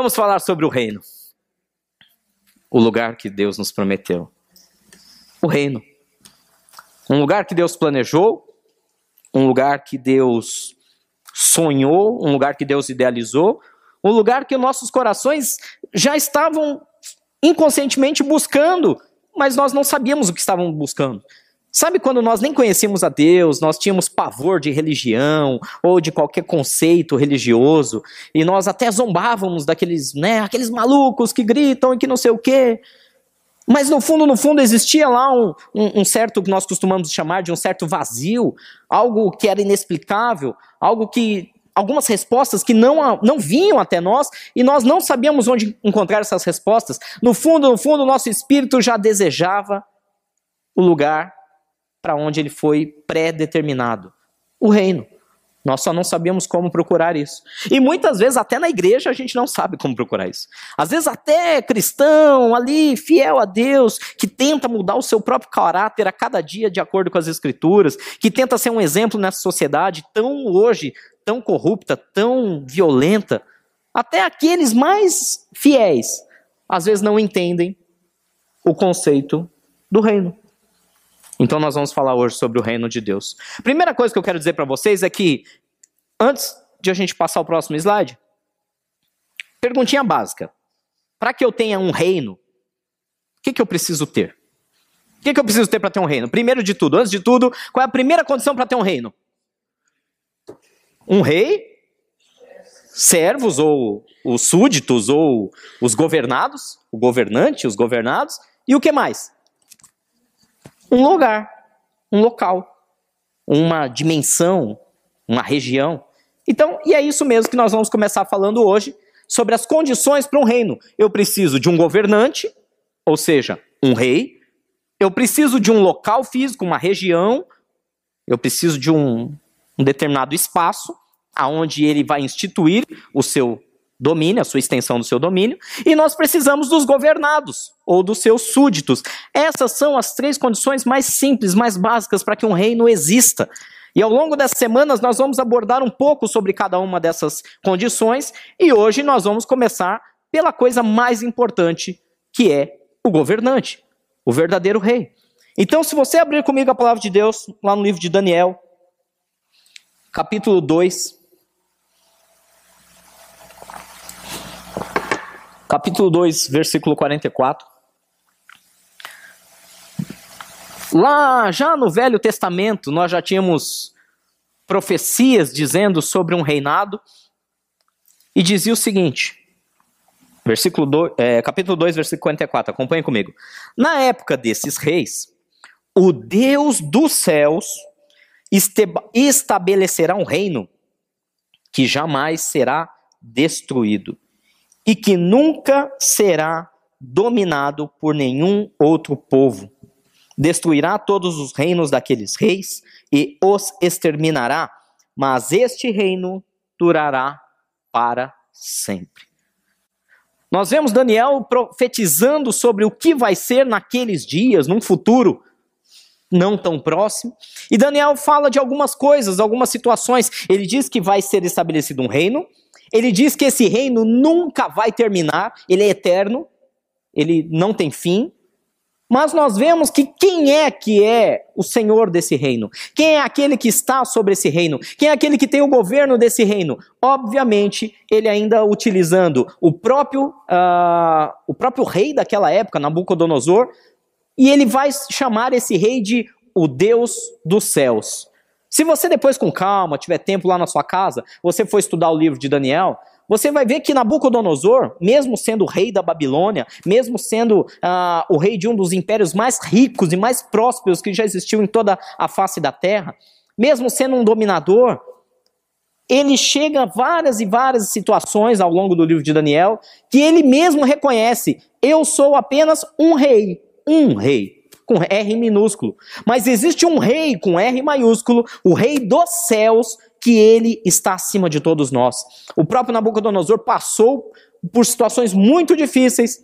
Vamos falar sobre o reino. O lugar que Deus nos prometeu. O reino. Um lugar que Deus planejou, um lugar que Deus sonhou, um lugar que Deus idealizou, um lugar que nossos corações já estavam inconscientemente buscando, mas nós não sabíamos o que estavam buscando. Sabe quando nós nem conhecíamos a Deus, nós tínhamos pavor de religião ou de qualquer conceito religioso, e nós até zombávamos daqueles, né, aqueles malucos que gritam e que não sei o quê. Mas no fundo, no fundo, existia lá um, um, um certo que nós costumamos chamar de um certo vazio, algo que era inexplicável, algo que algumas respostas que não, não vinham até nós e nós não sabíamos onde encontrar essas respostas. No fundo, no fundo, o nosso espírito já desejava o lugar para onde ele foi pré-determinado o reino. Nós só não sabíamos como procurar isso. E muitas vezes, até na igreja, a gente não sabe como procurar isso. Às vezes, até cristão, ali, fiel a Deus, que tenta mudar o seu próprio caráter a cada dia de acordo com as Escrituras, que tenta ser um exemplo nessa sociedade tão hoje, tão corrupta, tão violenta. Até aqueles mais fiéis, às vezes não entendem o conceito do reino. Então nós vamos falar hoje sobre o reino de Deus. Primeira coisa que eu quero dizer para vocês é que antes de a gente passar o próximo slide, perguntinha básica. Para que eu tenha um reino, o que, que eu preciso ter? O que, que eu preciso ter para ter um reino? Primeiro de tudo, antes de tudo, qual é a primeira condição para ter um reino? Um rei, servos ou os súditos ou os governados, o governante, os governados, e o que mais? Um lugar, um local, uma dimensão, uma região. Então, e é isso mesmo que nós vamos começar falando hoje sobre as condições para um reino. Eu preciso de um governante, ou seja, um rei. Eu preciso de um local físico, uma região. Eu preciso de um, um determinado espaço aonde ele vai instituir o seu domínio, a sua extensão do seu domínio, e nós precisamos dos governados ou dos seus súditos. Essas são as três condições mais simples, mais básicas para que um reino exista. E ao longo dessas semanas nós vamos abordar um pouco sobre cada uma dessas condições, e hoje nós vamos começar pela coisa mais importante, que é o governante, o verdadeiro rei. Então, se você abrir comigo a palavra de Deus, lá no livro de Daniel, capítulo 2, capítulo 2, versículo 44. Lá, já no Velho Testamento, nós já tínhamos profecias dizendo sobre um reinado, e dizia o seguinte, versículo 2, é, capítulo 2, versículo 44, acompanhe comigo. Na época desses reis, o Deus dos céus estabelecerá um reino que jamais será destruído e que nunca será dominado por nenhum outro povo. Destruirá todos os reinos daqueles reis e os exterminará, mas este reino durará para sempre. Nós vemos Daniel profetizando sobre o que vai ser naqueles dias, num futuro não tão próximo. E Daniel fala de algumas coisas, algumas situações. Ele diz que vai ser estabelecido um reino, ele diz que esse reino nunca vai terminar, ele é eterno, ele não tem fim. Mas nós vemos que quem é que é o senhor desse reino? Quem é aquele que está sobre esse reino? Quem é aquele que tem o governo desse reino? Obviamente, ele ainda utilizando o próprio, uh, o próprio rei daquela época, Nabucodonosor, e ele vai chamar esse rei de o Deus dos céus. Se você depois com calma, tiver tempo lá na sua casa, você for estudar o livro de Daniel, você vai ver que Nabucodonosor, mesmo sendo rei da Babilônia, mesmo sendo uh, o rei de um dos impérios mais ricos e mais prósperos que já existiu em toda a face da terra, mesmo sendo um dominador, ele chega a várias e várias situações ao longo do livro de Daniel que ele mesmo reconhece: eu sou apenas um rei, um rei com R minúsculo. Mas existe um rei com R maiúsculo, o rei dos céus, que ele está acima de todos nós. O próprio Nabucodonosor passou por situações muito difíceis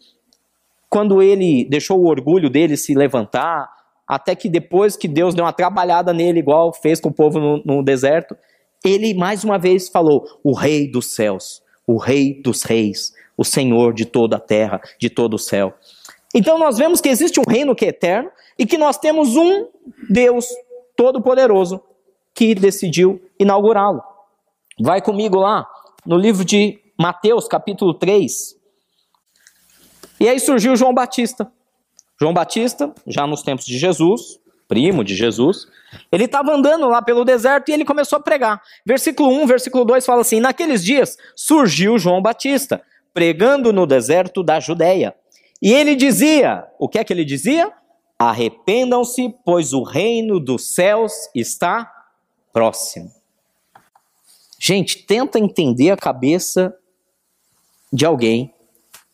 quando ele deixou o orgulho dele se levantar, até que depois que Deus deu uma trabalhada nele, igual fez com o povo no, no deserto, ele mais uma vez falou: o rei dos céus, o Rei dos Reis, o Senhor de toda a terra, de todo o céu. Então nós vemos que existe um reino que é eterno e que nós temos um Deus todo-poderoso que decidiu inaugurá-lo. Vai comigo lá no livro de Mateus, capítulo 3. E aí surgiu João Batista. João Batista, já nos tempos de Jesus, primo de Jesus, ele estava andando lá pelo deserto e ele começou a pregar. Versículo 1, versículo 2 fala assim: Naqueles dias surgiu João Batista, pregando no deserto da Judéia. E ele dizia: O que é que ele dizia? Arrependam-se, pois o reino dos céus está próximo. Gente, tenta entender a cabeça de alguém.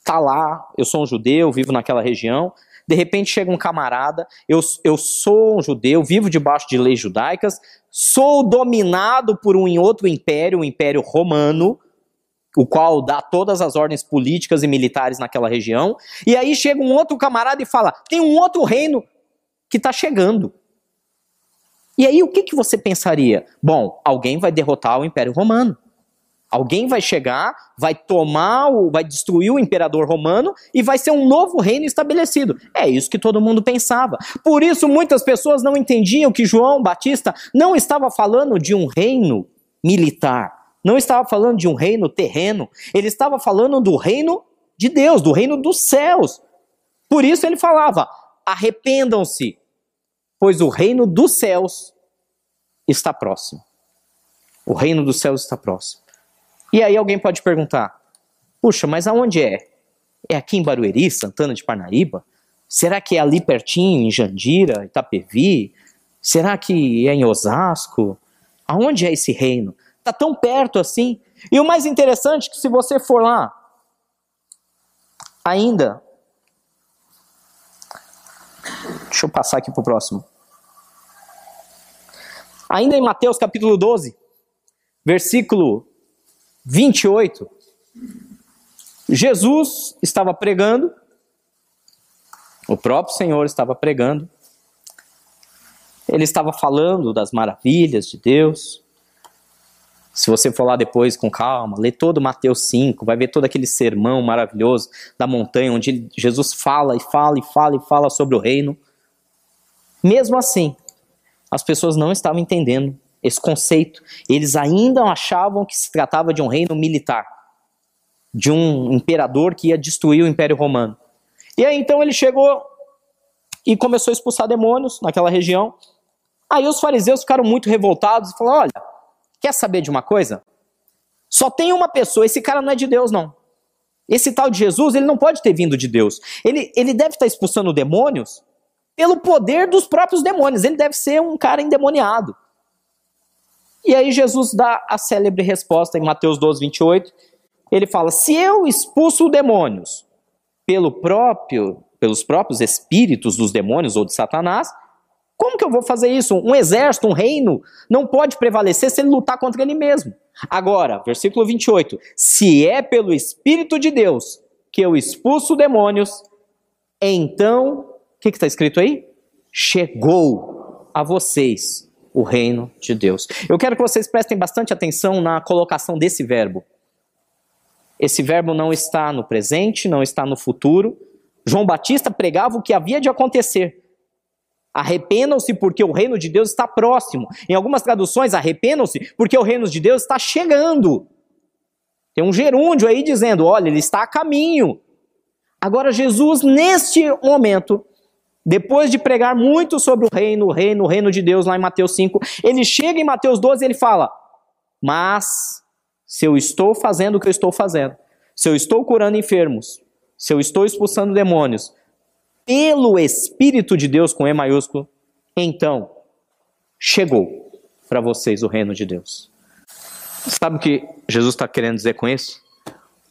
Tá lá, eu sou um judeu, vivo naquela região. De repente chega um camarada, eu, eu sou um judeu, vivo debaixo de leis judaicas, sou dominado por um outro império, o Império Romano, o qual dá todas as ordens políticas e militares naquela região. E aí chega um outro camarada e fala: tem um outro reino que está chegando. E aí o que, que você pensaria? Bom, alguém vai derrotar o Império Romano. Alguém vai chegar, vai tomar, vai destruir o imperador romano e vai ser um novo reino estabelecido. É isso que todo mundo pensava. Por isso muitas pessoas não entendiam que João Batista não estava falando de um reino militar, não estava falando de um reino terreno, ele estava falando do reino de Deus, do reino dos céus. Por isso ele falava: arrependam-se, pois o reino dos céus está próximo. O reino dos céus está próximo. E aí alguém pode perguntar: puxa, mas aonde é? É aqui em Barueri, Santana de Parnaíba? Será que é ali pertinho, em Jandira, Itapevi? Será que é em Osasco? Aonde é esse reino? Está tão perto assim. E o mais interessante é que se você for lá, ainda. Deixa eu passar aqui para o próximo. Ainda em Mateus capítulo 12, versículo 28, Jesus estava pregando, o próprio Senhor estava pregando, ele estava falando das maravilhas de Deus, se você for lá depois com calma, lê todo Mateus 5, vai ver todo aquele sermão maravilhoso da montanha, onde Jesus fala e fala e fala e fala sobre o reino. Mesmo assim, as pessoas não estavam entendendo esse conceito. Eles ainda achavam que se tratava de um reino militar, de um imperador que ia destruir o Império Romano. E aí então ele chegou e começou a expulsar demônios naquela região. Aí os fariseus ficaram muito revoltados e falaram: olha Quer saber de uma coisa? Só tem uma pessoa, esse cara não é de Deus, não. Esse tal de Jesus, ele não pode ter vindo de Deus. Ele, ele deve estar expulsando demônios pelo poder dos próprios demônios. Ele deve ser um cara endemoniado. E aí Jesus dá a célebre resposta em Mateus 12, 28. Ele fala: Se eu expulso demônios pelo próprio, pelos próprios espíritos dos demônios ou de Satanás, como que eu vou fazer isso? Um exército, um reino, não pode prevalecer se ele lutar contra ele mesmo. Agora, versículo 28. Se é pelo Espírito de Deus que eu expulso demônios, então, o que está escrito aí? Chegou a vocês o reino de Deus. Eu quero que vocês prestem bastante atenção na colocação desse verbo. Esse verbo não está no presente, não está no futuro. João Batista pregava o que havia de acontecer. Arrependam-se porque o reino de Deus está próximo. Em algumas traduções, arrependam-se porque o reino de Deus está chegando. Tem um gerúndio aí dizendo: olha, ele está a caminho. Agora, Jesus, neste momento, depois de pregar muito sobre o reino, o reino, o reino de Deus, lá em Mateus 5, ele chega em Mateus 12 e ele fala: Mas, se eu estou fazendo o que eu estou fazendo, se eu estou curando enfermos, se eu estou expulsando demônios, pelo Espírito de Deus com E maiúsculo, então chegou para vocês o reino de Deus. Sabe o que Jesus está querendo dizer com isso?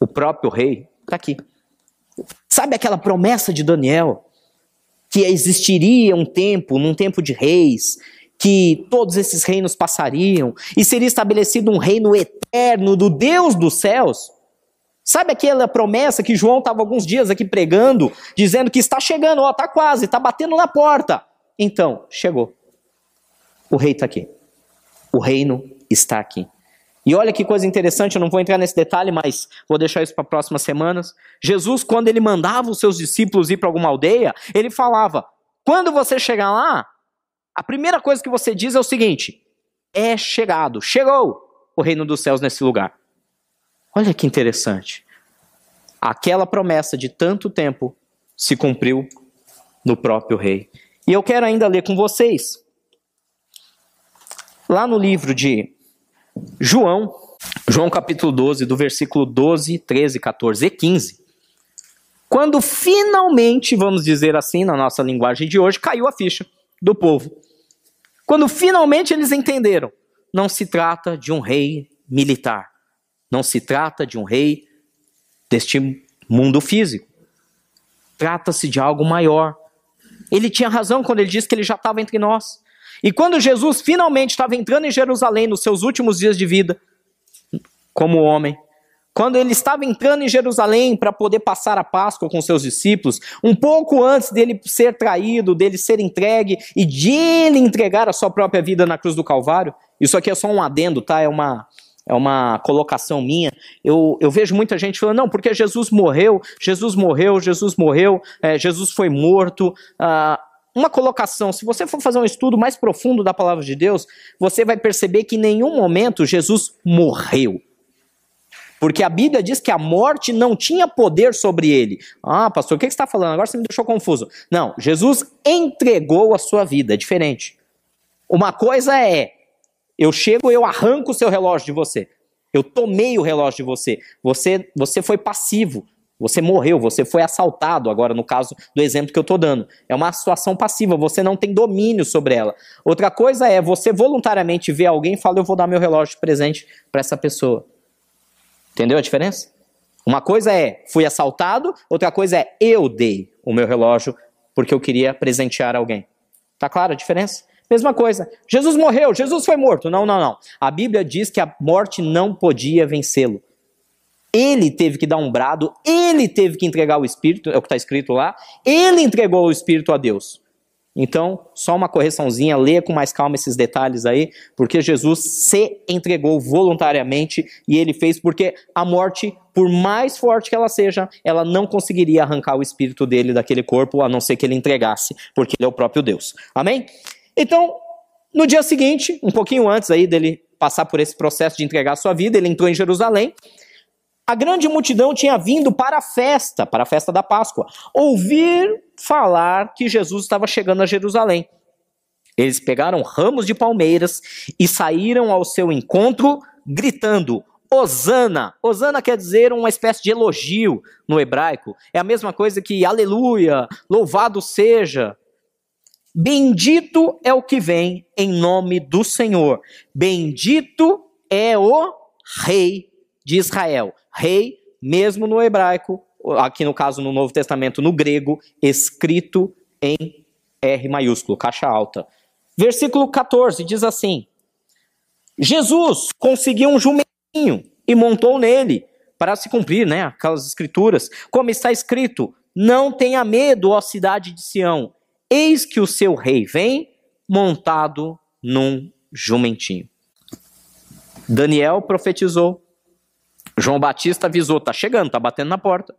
O próprio rei está aqui. Sabe aquela promessa de Daniel? Que existiria um tempo, num tempo de reis, que todos esses reinos passariam e seria estabelecido um reino eterno do Deus dos céus? Sabe aquela promessa que João estava alguns dias aqui pregando, dizendo que está chegando, ó, está quase, está batendo na porta. Então, chegou. O rei está aqui. O reino está aqui. E olha que coisa interessante, eu não vou entrar nesse detalhe, mas vou deixar isso para próximas semanas. Jesus, quando ele mandava os seus discípulos ir para alguma aldeia, ele falava: quando você chegar lá, a primeira coisa que você diz é o seguinte: é chegado, chegou o reino dos céus nesse lugar. Olha que interessante. Aquela promessa de tanto tempo se cumpriu no próprio rei. E eu quero ainda ler com vocês. Lá no livro de João, João capítulo 12, do versículo 12, 13, 14 e 15. Quando finalmente, vamos dizer assim, na nossa linguagem de hoje, caiu a ficha do povo. Quando finalmente eles entenderam, não se trata de um rei militar, não se trata de um rei deste mundo físico. Trata-se de algo maior. Ele tinha razão quando ele disse que ele já estava entre nós. E quando Jesus finalmente estava entrando em Jerusalém nos seus últimos dias de vida, como homem, quando ele estava entrando em Jerusalém para poder passar a Páscoa com seus discípulos, um pouco antes dele ser traído, dele ser entregue e de ele entregar a sua própria vida na cruz do Calvário, isso aqui é só um adendo, tá? É uma, é uma colocação minha. Eu, eu vejo muita gente falando, não, porque Jesus morreu, Jesus morreu, Jesus morreu, é, Jesus foi morto. Ah, uma colocação, se você for fazer um estudo mais profundo da palavra de Deus, você vai perceber que em nenhum momento Jesus morreu. Porque a Bíblia diz que a morte não tinha poder sobre ele. Ah, pastor, o que você está falando? Agora você me deixou confuso. Não, Jesus entregou a sua vida, é diferente. Uma coisa é, eu chego eu arranco o seu relógio de você. Eu tomei o relógio de você. Você, você foi passivo. Você morreu, você foi assaltado, agora no caso do exemplo que eu estou dando. É uma situação passiva, você não tem domínio sobre ela. Outra coisa é você voluntariamente ver alguém e falar: Eu vou dar meu relógio de presente para essa pessoa. Entendeu a diferença? Uma coisa é fui assaltado, outra coisa é eu dei o meu relógio porque eu queria presentear alguém. Tá claro a diferença? Mesma coisa. Jesus morreu, Jesus foi morto. Não, não, não. A Bíblia diz que a morte não podia vencê-lo. Ele teve que dar um brado, ele teve que entregar o Espírito, é o que está escrito lá, ele entregou o Espírito a Deus. Então, só uma correçãozinha, leia com mais calma esses detalhes aí, porque Jesus se entregou voluntariamente e ele fez porque a morte, por mais forte que ela seja, ela não conseguiria arrancar o espírito dele daquele corpo, a não ser que ele entregasse, porque ele é o próprio Deus. Amém? Então, no dia seguinte, um pouquinho antes aí dele passar por esse processo de entregar a sua vida, ele entrou em Jerusalém a grande multidão tinha vindo para a festa, para a festa da Páscoa, ouvir falar que Jesus estava chegando a Jerusalém. Eles pegaram ramos de palmeiras e saíram ao seu encontro gritando: Osana. Osana quer dizer uma espécie de elogio no hebraico. É a mesma coisa que aleluia, louvado seja. Bendito é o que vem em nome do Senhor. Bendito é o Rei de Israel rei, mesmo no hebraico, aqui no caso no Novo Testamento, no grego, escrito em R maiúsculo, caixa alta. Versículo 14 diz assim: Jesus conseguiu um jumentinho e montou nele, para se cumprir, né, aquelas escrituras, como está escrito: Não tenha medo, ó cidade de Sião, eis que o seu rei vem montado num jumentinho. Daniel profetizou João Batista avisou: está chegando, está batendo na porta.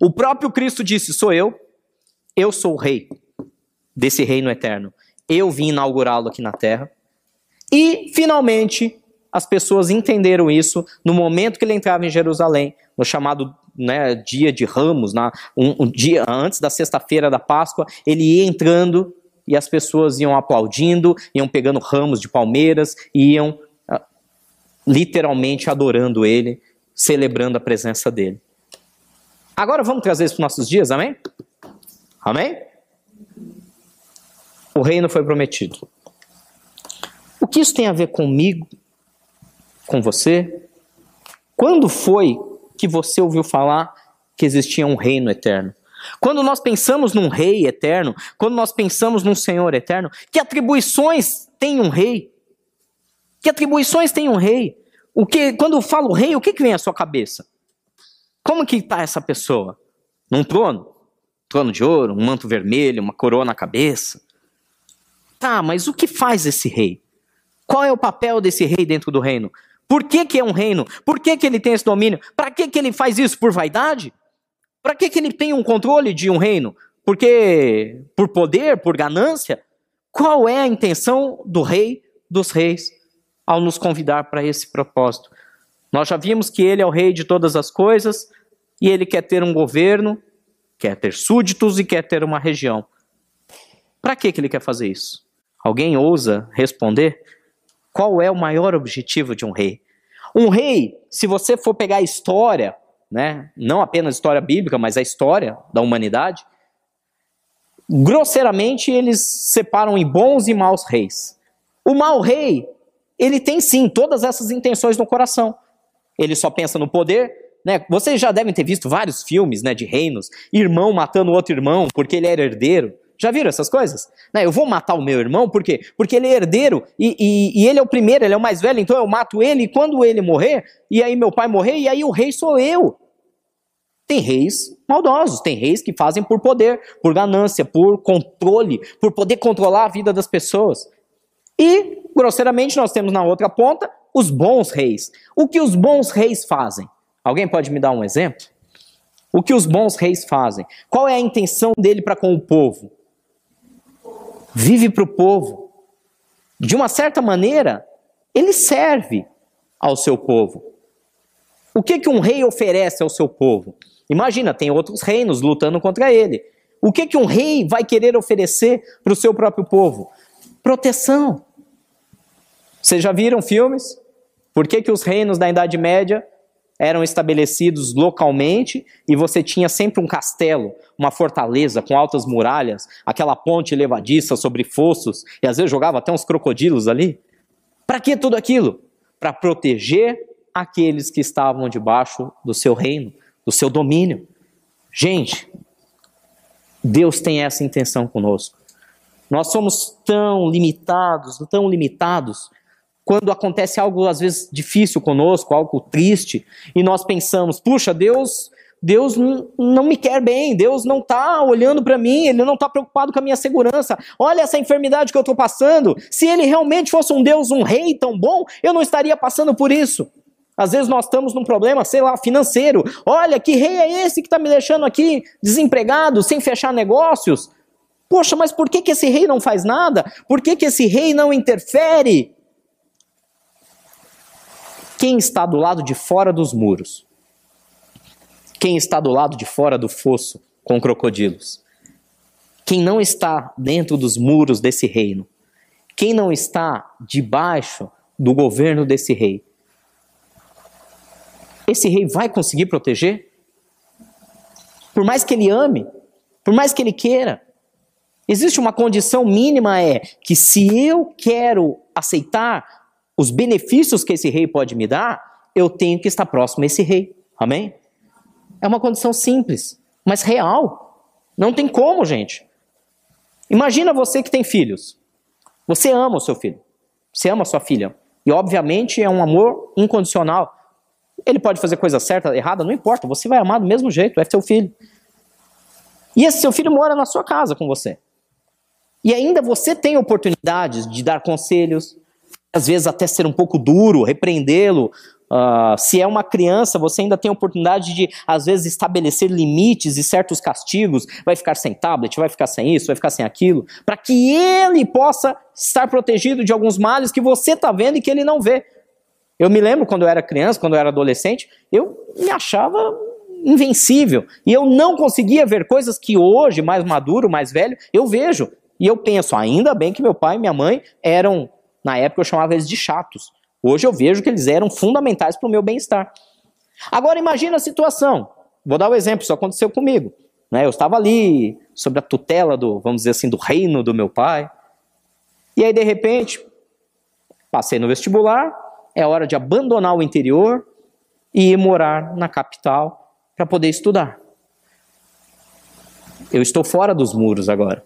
O próprio Cristo disse: sou eu, eu sou o rei desse reino eterno. Eu vim inaugurá-lo aqui na terra. E, finalmente, as pessoas entenderam isso no momento que ele entrava em Jerusalém, no chamado né, dia de Ramos, na, um, um dia antes da sexta-feira da Páscoa, ele ia entrando e as pessoas iam aplaudindo, iam pegando ramos de palmeiras, iam uh, literalmente adorando ele celebrando a presença dele. Agora vamos trazer isso para os nossos dias, amém? Amém? O reino foi prometido. O que isso tem a ver comigo, com você? Quando foi que você ouviu falar que existia um reino eterno? Quando nós pensamos num rei eterno, quando nós pensamos num Senhor eterno, que atribuições tem um rei? Que atribuições tem um rei? O que, quando eu falo rei, o que, que vem à sua cabeça? Como que está essa pessoa? Num trono? Trono de ouro, um manto vermelho, uma coroa na cabeça? Tá, mas o que faz esse rei? Qual é o papel desse rei dentro do reino? Por que, que é um reino? Por que, que ele tem esse domínio? Para que, que ele faz isso? Por vaidade? Para que, que ele tem um controle de um reino? Porque por poder, por ganância? Qual é a intenção do rei dos reis ao nos convidar para esse propósito? Nós já vimos que ele é o rei de todas as coisas e ele quer ter um governo, quer ter súditos e quer ter uma região. Para que, que ele quer fazer isso? Alguém ousa responder? Qual é o maior objetivo de um rei? Um rei, se você for pegar a história, né, não apenas a história bíblica, mas a história da humanidade, grosseiramente eles separam em bons e maus reis. O mau rei, ele tem sim todas essas intenções no coração. Ele só pensa no poder, né? Vocês já devem ter visto vários filmes, né, de reinos, irmão matando outro irmão porque ele era herdeiro. Já viram essas coisas? Né, eu vou matar o meu irmão, por quê? Porque ele é herdeiro e, e, e, ele é o primeiro, ele é o mais velho, então eu mato ele e quando ele morrer, e aí meu pai morrer, e aí o rei sou eu. Tem reis maldosos, tem reis que fazem por poder, por ganância, por controle, por poder controlar a vida das pessoas. E, grosseiramente, nós temos na outra ponta os bons reis. O que os bons reis fazem? Alguém pode me dar um exemplo? O que os bons reis fazem? Qual é a intenção dele para com o povo? Vive para o povo. De uma certa maneira, ele serve ao seu povo. O que, que um rei oferece ao seu povo? Imagina, tem outros reinos lutando contra ele. O que, que um rei vai querer oferecer para o seu próprio povo? Proteção. Vocês já viram filmes? Por que, que os reinos da Idade Média eram estabelecidos localmente e você tinha sempre um castelo, uma fortaleza com altas muralhas, aquela ponte levadiça sobre fossos, e às vezes jogava até uns crocodilos ali. Para que tudo aquilo? Para proteger aqueles que estavam debaixo do seu reino, do seu domínio. Gente, Deus tem essa intenção conosco. Nós somos tão limitados, tão limitados, quando acontece algo às vezes difícil conosco, algo triste, e nós pensamos: puxa, Deus, Deus não me quer bem, Deus não está olhando para mim, Ele não está preocupado com a minha segurança. Olha essa enfermidade que eu estou passando. Se Ele realmente fosse um Deus, um rei tão bom, eu não estaria passando por isso. Às vezes nós estamos num problema, sei lá, financeiro. Olha, que rei é esse que está me deixando aqui desempregado, sem fechar negócios? Poxa, mas por que, que esse rei não faz nada? Por que, que esse rei não interfere? Quem está do lado de fora dos muros? Quem está do lado de fora do fosso com crocodilos? Quem não está dentro dos muros desse reino? Quem não está debaixo do governo desse rei? Esse rei vai conseguir proteger? Por mais que ele ame, por mais que ele queira, existe uma condição mínima é que se eu quero aceitar os benefícios que esse rei pode me dar, eu tenho que estar próximo a esse rei. Amém? É uma condição simples, mas real. Não tem como, gente. Imagina você que tem filhos. Você ama o seu filho. Você ama a sua filha. E obviamente é um amor incondicional. Ele pode fazer coisa certa, errada, não importa. Você vai amar do mesmo jeito, é seu filho. E esse seu filho mora na sua casa com você. E ainda você tem oportunidades de dar conselhos, às vezes até ser um pouco duro, repreendê-lo. Uh, se é uma criança, você ainda tem a oportunidade de, às vezes, estabelecer limites e certos castigos. Vai ficar sem tablet, vai ficar sem isso, vai ficar sem aquilo, para que ele possa estar protegido de alguns males que você está vendo e que ele não vê. Eu me lembro quando eu era criança, quando eu era adolescente, eu me achava invencível. E eu não conseguia ver coisas que hoje, mais maduro, mais velho, eu vejo. E eu penso, ainda bem que meu pai e minha mãe eram na época eu chamava eles de chatos. Hoje eu vejo que eles eram fundamentais para o meu bem-estar. Agora imagina a situação. Vou dar o um exemplo, isso aconteceu comigo. Né? Eu estava ali sob a tutela do, vamos dizer assim, do reino do meu pai. E aí de repente, passei no vestibular, é hora de abandonar o interior e ir morar na capital para poder estudar. Eu estou fora dos muros agora.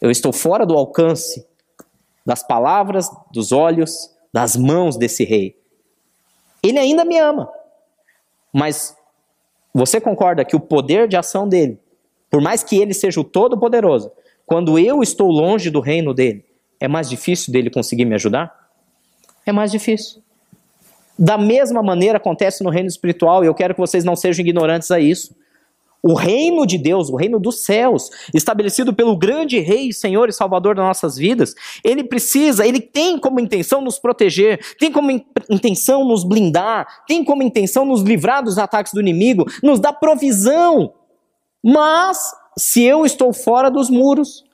Eu estou fora do alcance das palavras, dos olhos, das mãos desse rei. Ele ainda me ama. Mas você concorda que o poder de ação dele, por mais que ele seja o todo-poderoso, quando eu estou longe do reino dele, é mais difícil dele conseguir me ajudar? É mais difícil. Da mesma maneira acontece no reino espiritual, e eu quero que vocês não sejam ignorantes a isso. O reino de Deus, o reino dos céus, estabelecido pelo grande Rei, Senhor e Salvador das nossas vidas, ele precisa, ele tem como intenção nos proteger, tem como intenção nos blindar, tem como intenção nos livrar dos ataques do inimigo, nos dar provisão. Mas, se eu estou fora dos muros,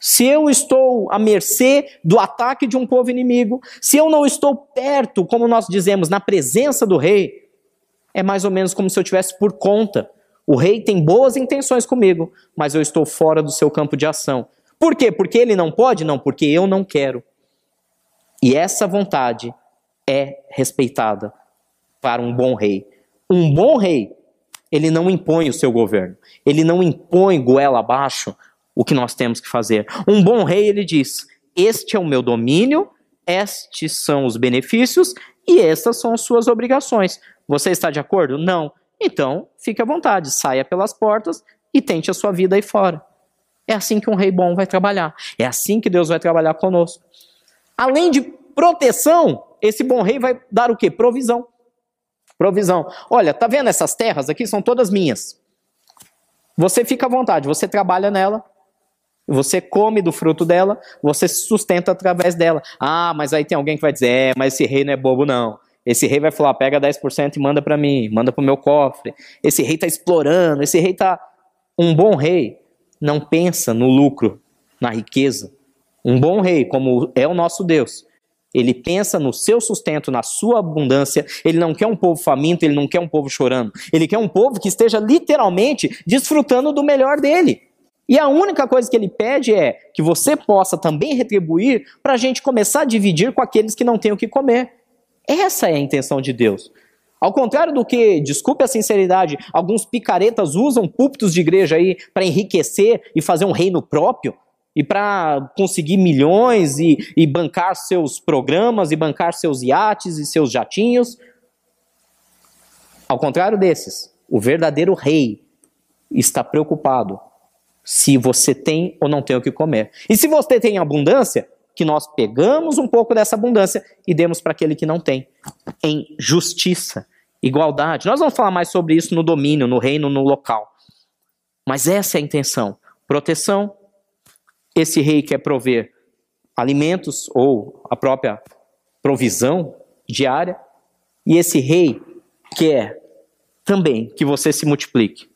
se eu estou à mercê do ataque de um povo inimigo, se eu não estou perto, como nós dizemos, na presença do rei, é mais ou menos como se eu tivesse por conta o rei tem boas intenções comigo, mas eu estou fora do seu campo de ação. Por quê? Porque ele não pode? Não, porque eu não quero. E essa vontade é respeitada para um bom rei. Um bom rei, ele não impõe o seu governo. Ele não impõe goela abaixo o que nós temos que fazer. Um bom rei, ele diz: Este é o meu domínio, estes são os benefícios e estas são as suas obrigações. Você está de acordo? Não. Então, fique à vontade, saia pelas portas e tente a sua vida aí fora. É assim que um rei bom vai trabalhar. É assim que Deus vai trabalhar conosco. Além de proteção, esse bom rei vai dar o quê? Provisão. Provisão. Olha, tá vendo essas terras aqui? São todas minhas. Você fica à vontade, você trabalha nela, você come do fruto dela, você se sustenta através dela. Ah, mas aí tem alguém que vai dizer: é, mas esse rei não é bobo, não. Esse rei vai falar, pega 10% e manda para mim, manda para o meu cofre. Esse rei está explorando, esse rei está... Um bom rei não pensa no lucro, na riqueza. Um bom rei, como é o nosso Deus, ele pensa no seu sustento, na sua abundância. Ele não quer um povo faminto, ele não quer um povo chorando. Ele quer um povo que esteja literalmente desfrutando do melhor dele. E a única coisa que ele pede é que você possa também retribuir para a gente começar a dividir com aqueles que não têm o que comer. Essa é a intenção de Deus. Ao contrário do que, desculpe a sinceridade, alguns picaretas usam púlpitos de igreja aí para enriquecer e fazer um reino próprio e para conseguir milhões e, e bancar seus programas e bancar seus iates e seus jatinhos. Ao contrário desses, o verdadeiro rei está preocupado se você tem ou não tem o que comer. E se você tem abundância, que nós pegamos um pouco dessa abundância e demos para aquele que não tem. Em justiça, igualdade. Nós vamos falar mais sobre isso no domínio, no reino, no local. Mas essa é a intenção. Proteção. Esse rei quer prover alimentos ou a própria provisão diária. E esse rei quer também que você se multiplique,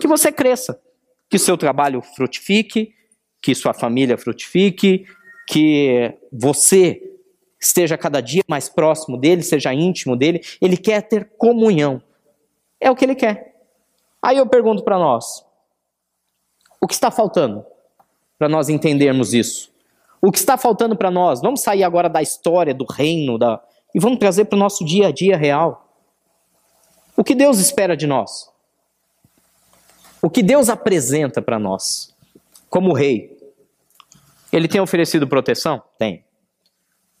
que você cresça, que seu trabalho frutifique, que sua família frutifique, que você esteja cada dia mais próximo dele, seja íntimo dele, ele quer ter comunhão. É o que ele quer. Aí eu pergunto para nós: o que está faltando para nós entendermos isso? O que está faltando para nós? Vamos sair agora da história, do reino, da... e vamos trazer para o nosso dia a dia real. O que Deus espera de nós? O que Deus apresenta para nós como rei? Ele tem oferecido proteção? Tem.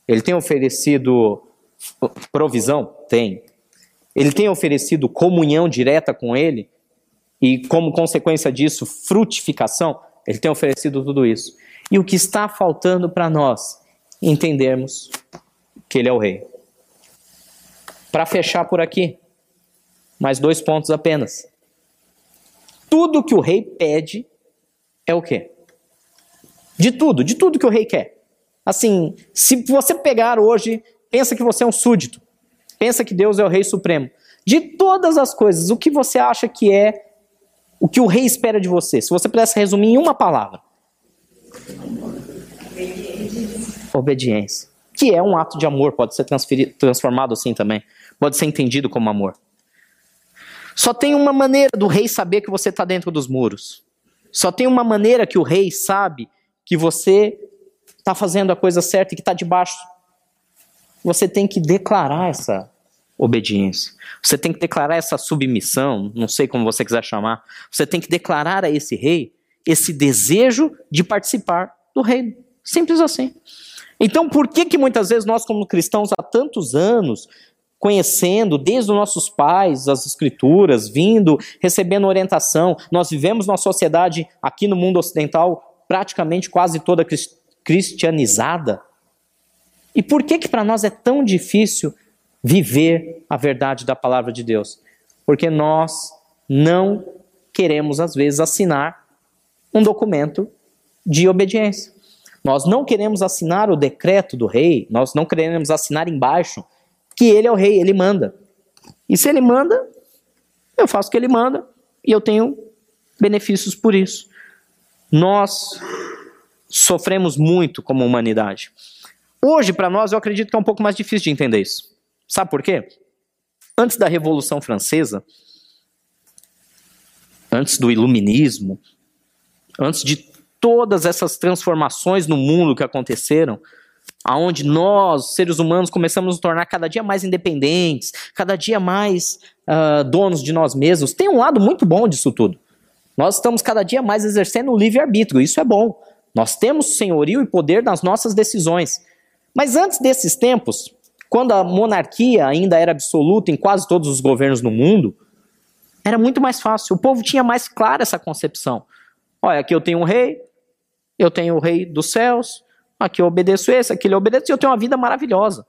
Ele tem oferecido provisão? Tem. Ele tem oferecido comunhão direta com ele e, como consequência disso, frutificação? Ele tem oferecido tudo isso. E o que está faltando para nós entendermos que ele é o rei. Para fechar por aqui, mais dois pontos apenas. Tudo que o rei pede é o quê? De tudo, de tudo que o rei quer. Assim, se você pegar hoje, pensa que você é um súdito, pensa que Deus é o rei supremo. De todas as coisas, o que você acha que é o que o rei espera de você? Se você pudesse resumir em uma palavra. Obediência. Que é um ato de amor, pode ser transformado assim também. Pode ser entendido como amor. Só tem uma maneira do rei saber que você está dentro dos muros. Só tem uma maneira que o rei sabe que você está fazendo a coisa certa e que está debaixo. Você tem que declarar essa obediência. Você tem que declarar essa submissão, não sei como você quiser chamar. Você tem que declarar a esse rei esse desejo de participar do reino. Simples assim. Então, por que que muitas vezes nós como cristãos há tantos anos conhecendo desde os nossos pais as escrituras, vindo, recebendo orientação, nós vivemos numa sociedade aqui no mundo ocidental praticamente quase toda cristianizada. E por que que para nós é tão difícil viver a verdade da palavra de Deus. Porque nós não queremos, às vezes, assinar um documento de obediência. Nós não queremos assinar o decreto do rei, nós não queremos assinar embaixo que ele é o rei, ele manda. E se ele manda, eu faço o que ele manda e eu tenho benefícios por isso. Nós sofremos muito como humanidade. Hoje, para nós, eu acredito que é um pouco mais difícil de entender isso. Sabe por quê? Antes da Revolução Francesa, antes do Iluminismo, antes de todas essas transformações no mundo que aconteceram, aonde nós, seres humanos, começamos a nos tornar cada dia mais independentes, cada dia mais uh, donos de nós mesmos. Tem um lado muito bom disso tudo. Nós estamos cada dia mais exercendo o livre-arbítrio, isso é bom. Nós temos senhorio e poder nas nossas decisões. Mas antes desses tempos, quando a monarquia ainda era absoluta em quase todos os governos no mundo, era muito mais fácil. O povo tinha mais clara essa concepção. Olha, aqui eu tenho um rei, eu tenho o rei dos céus, aqui eu obedeço esse, aqui eu obedeço, e eu tenho uma vida maravilhosa.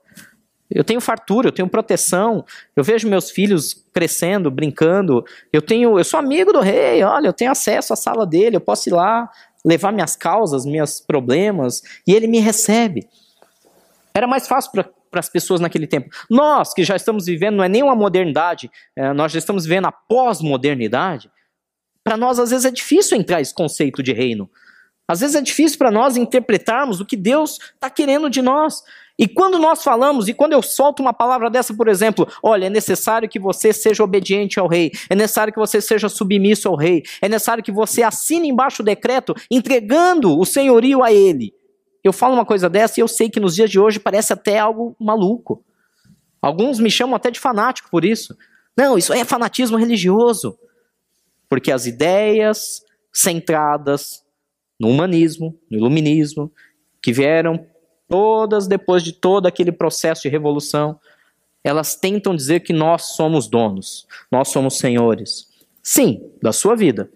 Eu tenho fartura, eu tenho proteção, eu vejo meus filhos crescendo, brincando, eu tenho, eu sou amigo do rei, olha, eu tenho acesso à sala dele, eu posso ir lá levar minhas causas, meus problemas, e ele me recebe. Era mais fácil para as pessoas naquele tempo. Nós, que já estamos vivendo, não é nem uma modernidade, é, nós já estamos vivendo a pós-modernidade, para nós às vezes é difícil entrar esse conceito de reino. Às vezes é difícil para nós interpretarmos o que Deus está querendo de nós. E quando nós falamos, e quando eu solto uma palavra dessa, por exemplo, olha, é necessário que você seja obediente ao rei, é necessário que você seja submisso ao rei, é necessário que você assine embaixo o decreto entregando o senhorio a ele. Eu falo uma coisa dessa e eu sei que nos dias de hoje parece até algo maluco. Alguns me chamam até de fanático por isso. Não, isso é fanatismo religioso. Porque as ideias centradas no humanismo, no iluminismo, que vieram todas depois de todo aquele processo de revolução, elas tentam dizer que nós somos donos, nós somos senhores. Sim, da sua vida.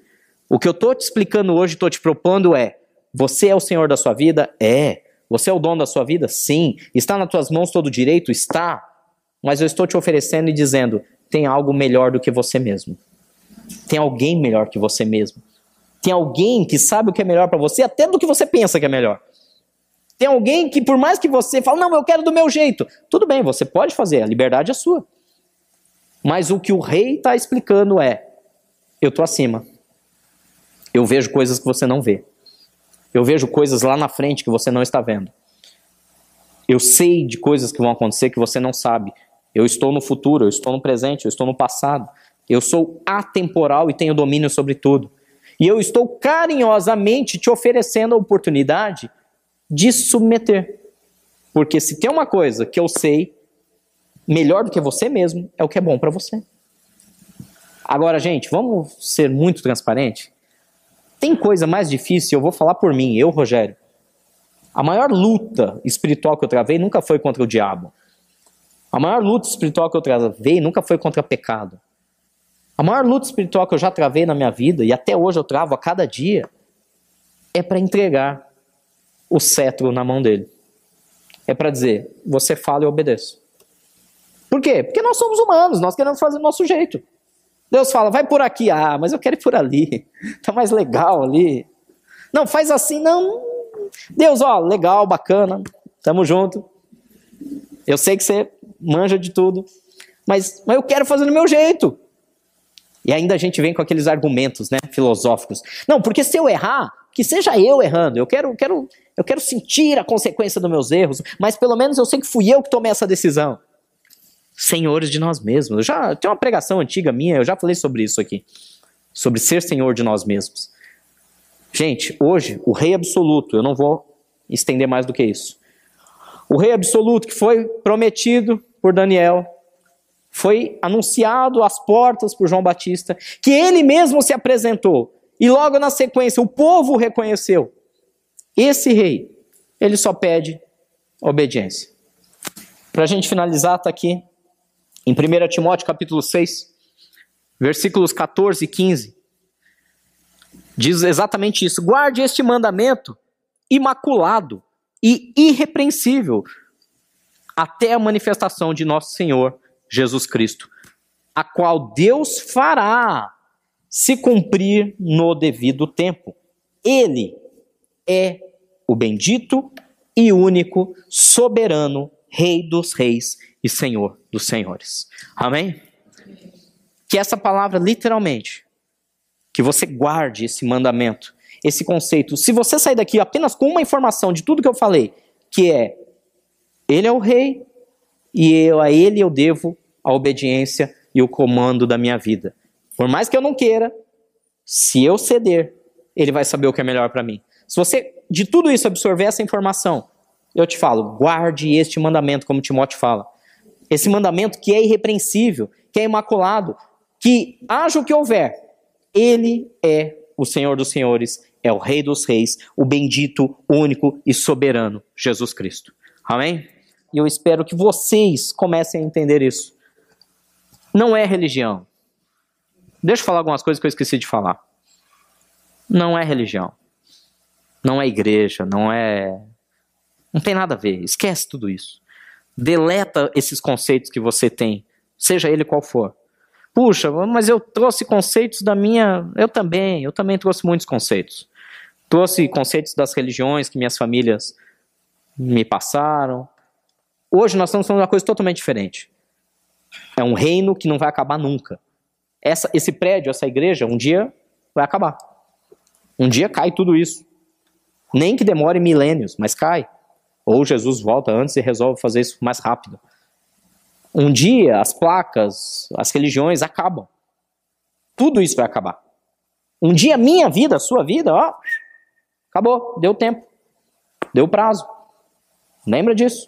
O que eu estou te explicando hoje, estou te propondo é: você é o senhor da sua vida? É. Você é o dono da sua vida? Sim. Está nas tuas mãos todo o direito? Está. Mas eu estou te oferecendo e dizendo: tem algo melhor do que você mesmo. Tem alguém melhor que você mesmo. Tem alguém que sabe o que é melhor para você, até do que você pensa que é melhor. Tem alguém que, por mais que você fale, não, eu quero do meu jeito. Tudo bem, você pode fazer, a liberdade é sua. Mas o que o rei está explicando é: eu estou acima. Eu vejo coisas que você não vê. Eu vejo coisas lá na frente que você não está vendo. Eu sei de coisas que vão acontecer que você não sabe. Eu estou no futuro, eu estou no presente, eu estou no passado. Eu sou atemporal e tenho domínio sobre tudo. E eu estou carinhosamente te oferecendo a oportunidade de submeter. Porque se tem uma coisa que eu sei melhor do que você mesmo, é o que é bom para você. Agora, gente, vamos ser muito transparente. Tem coisa mais difícil, eu vou falar por mim, eu, Rogério. A maior luta espiritual que eu travei nunca foi contra o diabo. A maior luta espiritual que eu travei nunca foi contra pecado. A maior luta espiritual que eu já travei na minha vida, e até hoje eu travo a cada dia, é para entregar o cetro na mão dele. É para dizer: você fala e obedeço. Por quê? Porque nós somos humanos, nós queremos fazer do nosso jeito. Deus fala: vai por aqui, ah, mas eu quero ir por ali, tá mais legal ali. Não, faz assim, não. Deus, ó, legal, bacana, tamo junto. Eu sei que você manja de tudo, mas, mas eu quero fazer do meu jeito. E ainda a gente vem com aqueles argumentos, né, filosóficos. Não, porque se eu errar, que seja eu errando. Eu quero, quero, eu quero sentir a consequência dos meus erros, mas pelo menos eu sei que fui eu que tomei essa decisão. Senhores de nós mesmos. Eu já tem uma pregação antiga minha, eu já falei sobre isso aqui, sobre ser senhor de nós mesmos. Gente, hoje o rei absoluto, eu não vou estender mais do que isso. O rei absoluto que foi prometido por Daniel, foi anunciado às portas por João Batista, que ele mesmo se apresentou. E logo na sequência, o povo o reconheceu. Esse rei, ele só pede obediência. Para a gente finalizar, está aqui em 1 Timóteo capítulo 6, versículos 14 e 15. Diz exatamente isso: guarde este mandamento imaculado e irrepreensível até a manifestação de nosso Senhor Jesus Cristo, a qual Deus fará se cumprir no devido tempo. Ele é o bendito e único, soberano, Rei dos reis e Senhor dos senhores. Amém? Que essa palavra, literalmente, que você guarde esse mandamento, esse conceito. Se você sair daqui apenas com uma informação de tudo que eu falei, que é Ele é o Rei e eu, a Ele eu devo a obediência e o comando da minha vida. Por mais que eu não queira, se eu ceder, Ele vai saber o que é melhor para mim. Se você de tudo isso absorver essa informação, eu te falo, guarde este mandamento, como Timóteo fala. Esse mandamento que é irrepreensível, que é imaculado, que haja o que houver, ele é o Senhor dos Senhores, é o Rei dos Reis, o bendito, único e soberano Jesus Cristo. Amém? E eu espero que vocês comecem a entender isso. Não é religião. Deixa eu falar algumas coisas que eu esqueci de falar. Não é religião. Não é igreja, não é não tem nada a ver. Esquece tudo isso. Deleta esses conceitos que você tem, seja ele qual for. Puxa, mas eu trouxe conceitos da minha. Eu também, eu também trouxe muitos conceitos. Trouxe conceitos das religiões que minhas famílias me passaram. Hoje nós estamos falando de uma coisa totalmente diferente. É um reino que não vai acabar nunca. Essa, esse prédio, essa igreja, um dia vai acabar. Um dia cai tudo isso. Nem que demore milênios, mas cai. Ou Jesus volta antes e resolve fazer isso mais rápido. Um dia as placas, as religiões acabam. Tudo isso vai acabar. Um dia minha vida, sua vida, ó, acabou, deu tempo. Deu prazo. Lembra disso?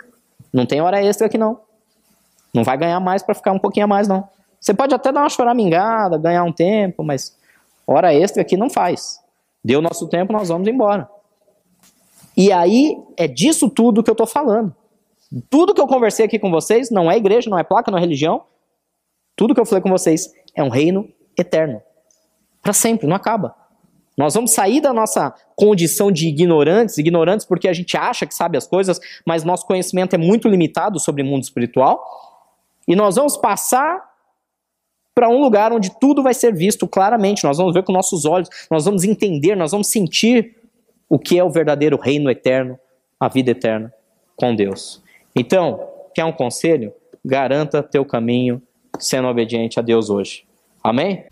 Não tem hora extra aqui não. Não vai ganhar mais para ficar um pouquinho a mais não. Você pode até dar uma choramingada, ganhar um tempo, mas hora extra aqui não faz. Deu nosso tempo, nós vamos embora. E aí é disso tudo que eu estou falando. Tudo que eu conversei aqui com vocês não é igreja, não é placa, não é religião. Tudo que eu falei com vocês é um reino eterno. Para sempre, não acaba. Nós vamos sair da nossa condição de ignorantes, ignorantes porque a gente acha que sabe as coisas, mas nosso conhecimento é muito limitado sobre o mundo espiritual. E nós vamos passar para um lugar onde tudo vai ser visto claramente. Nós vamos ver com nossos olhos, nós vamos entender, nós vamos sentir o que é o verdadeiro reino eterno, a vida eterna com Deus. Então, quer um conselho? Garanta teu caminho sendo obediente a Deus hoje. Amém?